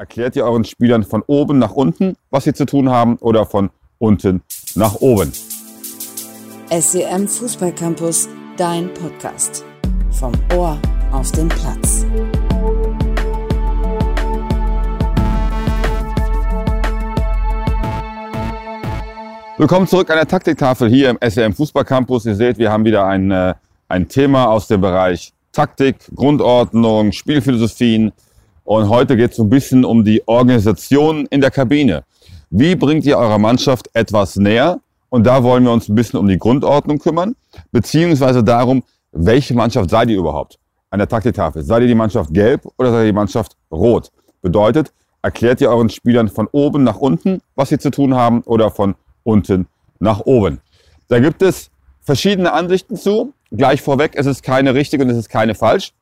Erklärt ihr euren Spielern von oben nach unten, was sie zu tun haben, oder von unten nach oben? SCM Fußballcampus, dein Podcast. Vom Ohr auf den Platz. Willkommen zurück an der Taktiktafel hier im SCM Fußballcampus. Ihr seht, wir haben wieder ein, äh, ein Thema aus dem Bereich Taktik, Grundordnung, Spielphilosophien, und heute geht es ein bisschen um die Organisation in der Kabine. Wie bringt ihr eurer Mannschaft etwas näher? Und da wollen wir uns ein bisschen um die Grundordnung kümmern, beziehungsweise darum, welche Mannschaft seid ihr überhaupt an der Taktiktafel? Seid ihr die Mannschaft gelb oder seid ihr die Mannschaft rot? Bedeutet, erklärt ihr euren Spielern von oben nach unten, was sie zu tun haben, oder von unten nach oben? Da gibt es verschiedene Ansichten zu. Gleich vorweg, es ist keine richtige und es ist keine falsch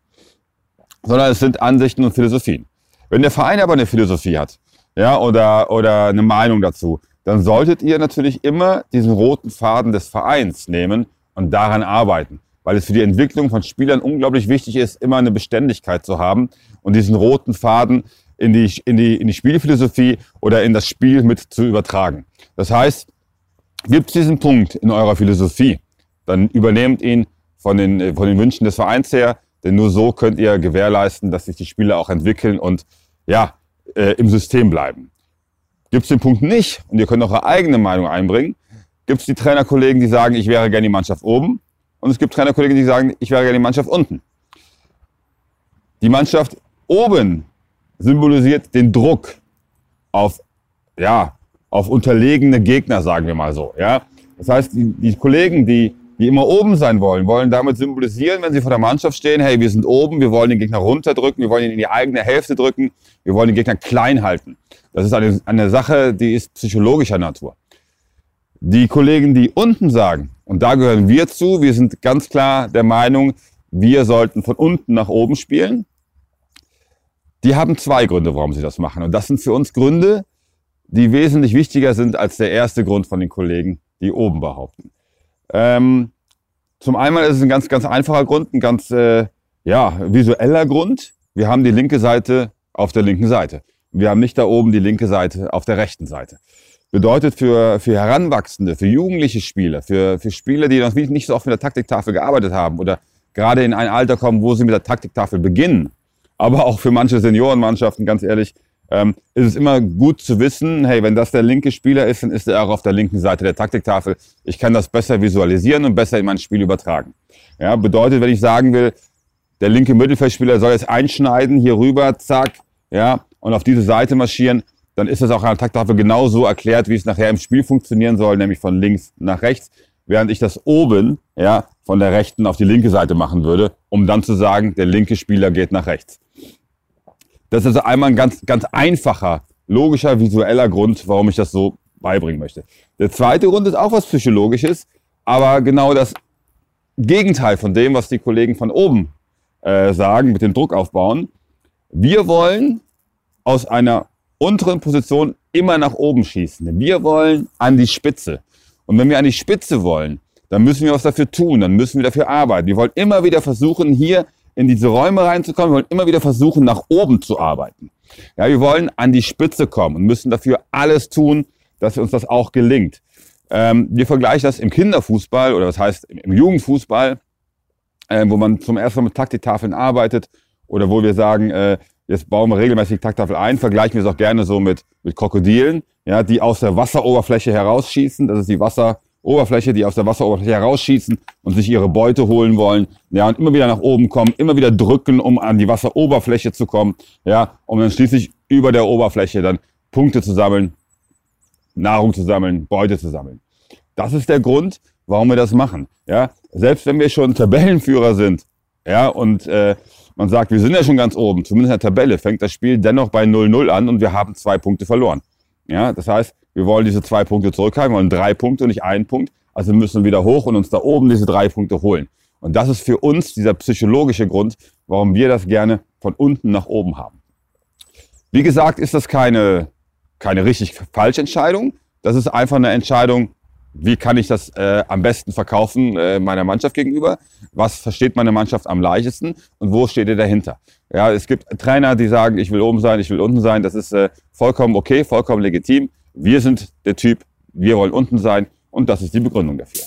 sondern es sind Ansichten und Philosophien. Wenn der Verein aber eine Philosophie hat, ja, oder, oder eine Meinung dazu, dann solltet ihr natürlich immer diesen roten Faden des Vereins nehmen und daran arbeiten. Weil es für die Entwicklung von Spielern unglaublich wichtig ist, immer eine Beständigkeit zu haben und diesen roten Faden in die, in die, in die Spielphilosophie oder in das Spiel mit zu übertragen. Das heißt, gibt es diesen Punkt in eurer Philosophie, dann übernehmt ihn von den, von den Wünschen des Vereins her, denn nur so könnt ihr gewährleisten, dass sich die Spieler auch entwickeln und ja, äh, im System bleiben. Gibt es den Punkt nicht und ihr könnt eure eigene Meinung einbringen, gibt es die Trainerkollegen, die sagen, ich wäre gerne die Mannschaft oben und es gibt Trainerkollegen, die sagen, ich wäre gerne die Mannschaft unten. Die Mannschaft oben symbolisiert den Druck auf, ja, auf unterlegene Gegner, sagen wir mal so. Ja? Das heißt, die, die Kollegen, die die immer oben sein wollen, wollen damit symbolisieren, wenn sie vor der Mannschaft stehen, hey, wir sind oben, wir wollen den Gegner runterdrücken, wir wollen ihn in die eigene Hälfte drücken, wir wollen den Gegner klein halten. Das ist eine, eine Sache, die ist psychologischer Natur. Die Kollegen, die unten sagen, und da gehören wir zu, wir sind ganz klar der Meinung, wir sollten von unten nach oben spielen. Die haben zwei Gründe, warum sie das machen. Und das sind für uns Gründe, die wesentlich wichtiger sind als der erste Grund von den Kollegen, die oben behaupten. Ähm, zum einen ist es ein ganz, ganz einfacher Grund, ein ganz äh, ja, visueller Grund. Wir haben die linke Seite auf der linken Seite. Wir haben nicht da oben die linke Seite auf der rechten Seite. Bedeutet für, für Heranwachsende, für jugendliche Spieler, für, für Spieler, die noch nicht so oft mit der Taktiktafel gearbeitet haben oder gerade in ein Alter kommen, wo sie mit der Taktiktafel beginnen, aber auch für manche Seniorenmannschaften, ganz ehrlich, ähm, ist es immer gut zu wissen, hey, wenn das der linke Spieler ist, dann ist er auch auf der linken Seite der Taktiktafel. Ich kann das besser visualisieren und besser in mein Spiel übertragen. Ja, bedeutet, wenn ich sagen will, der linke Mittelfeldspieler soll jetzt einschneiden, hier rüber, zack, ja, und auf diese Seite marschieren, dann ist das auch an der Takttafel genau so erklärt, wie es nachher im Spiel funktionieren soll, nämlich von links nach rechts, während ich das oben, ja, von der rechten auf die linke Seite machen würde, um dann zu sagen, der linke Spieler geht nach rechts. Das ist also einmal ein ganz, ganz einfacher, logischer, visueller Grund, warum ich das so beibringen möchte. Der zweite Grund ist auch was Psychologisches, aber genau das Gegenteil von dem, was die Kollegen von oben äh, sagen, mit dem Druck aufbauen. Wir wollen aus einer unteren Position immer nach oben schießen. Wir wollen an die Spitze. Und wenn wir an die Spitze wollen, dann müssen wir was dafür tun, dann müssen wir dafür arbeiten. Wir wollen immer wieder versuchen, hier in diese Räume reinzukommen. Wir wollen immer wieder versuchen, nach oben zu arbeiten. Ja, wir wollen an die Spitze kommen und müssen dafür alles tun, dass uns das auch gelingt. Ähm, wir vergleichen das im Kinderfußball oder was heißt im Jugendfußball, äh, wo man zum ersten Mal mit Taktiktafeln arbeitet oder wo wir sagen, äh, jetzt bauen wir regelmäßig Takttafel ein, vergleichen wir es auch gerne so mit, mit Krokodilen, ja, die aus der Wasseroberfläche herausschießen. Das ist die Wasser, Oberfläche, die aus der Wasseroberfläche herausschießen und sich ihre Beute holen wollen, ja, und immer wieder nach oben kommen, immer wieder drücken, um an die Wasseroberfläche zu kommen, ja, um dann schließlich über der Oberfläche dann Punkte zu sammeln, Nahrung zu sammeln, Beute zu sammeln. Das ist der Grund, warum wir das machen, ja. Selbst wenn wir schon Tabellenführer sind, ja, und äh, man sagt, wir sind ja schon ganz oben, zumindest in der Tabelle, fängt das Spiel dennoch bei 0-0 an und wir haben zwei Punkte verloren. Ja, das heißt, wir wollen diese zwei Punkte zurückhalten, wir wollen drei Punkte und nicht einen Punkt. Also müssen wir wieder hoch und uns da oben diese drei Punkte holen. Und das ist für uns dieser psychologische Grund, warum wir das gerne von unten nach oben haben. Wie gesagt, ist das keine, keine richtig falsche Entscheidung. Das ist einfach eine Entscheidung, wie kann ich das äh, am besten verkaufen äh, meiner Mannschaft gegenüber? Was versteht meine Mannschaft am leichtesten und wo steht ihr dahinter? Ja, es gibt Trainer, die sagen, ich will oben sein, ich will unten sein. Das ist äh, vollkommen okay, vollkommen legitim. Wir sind der Typ, wir wollen unten sein und das ist die Begründung dafür.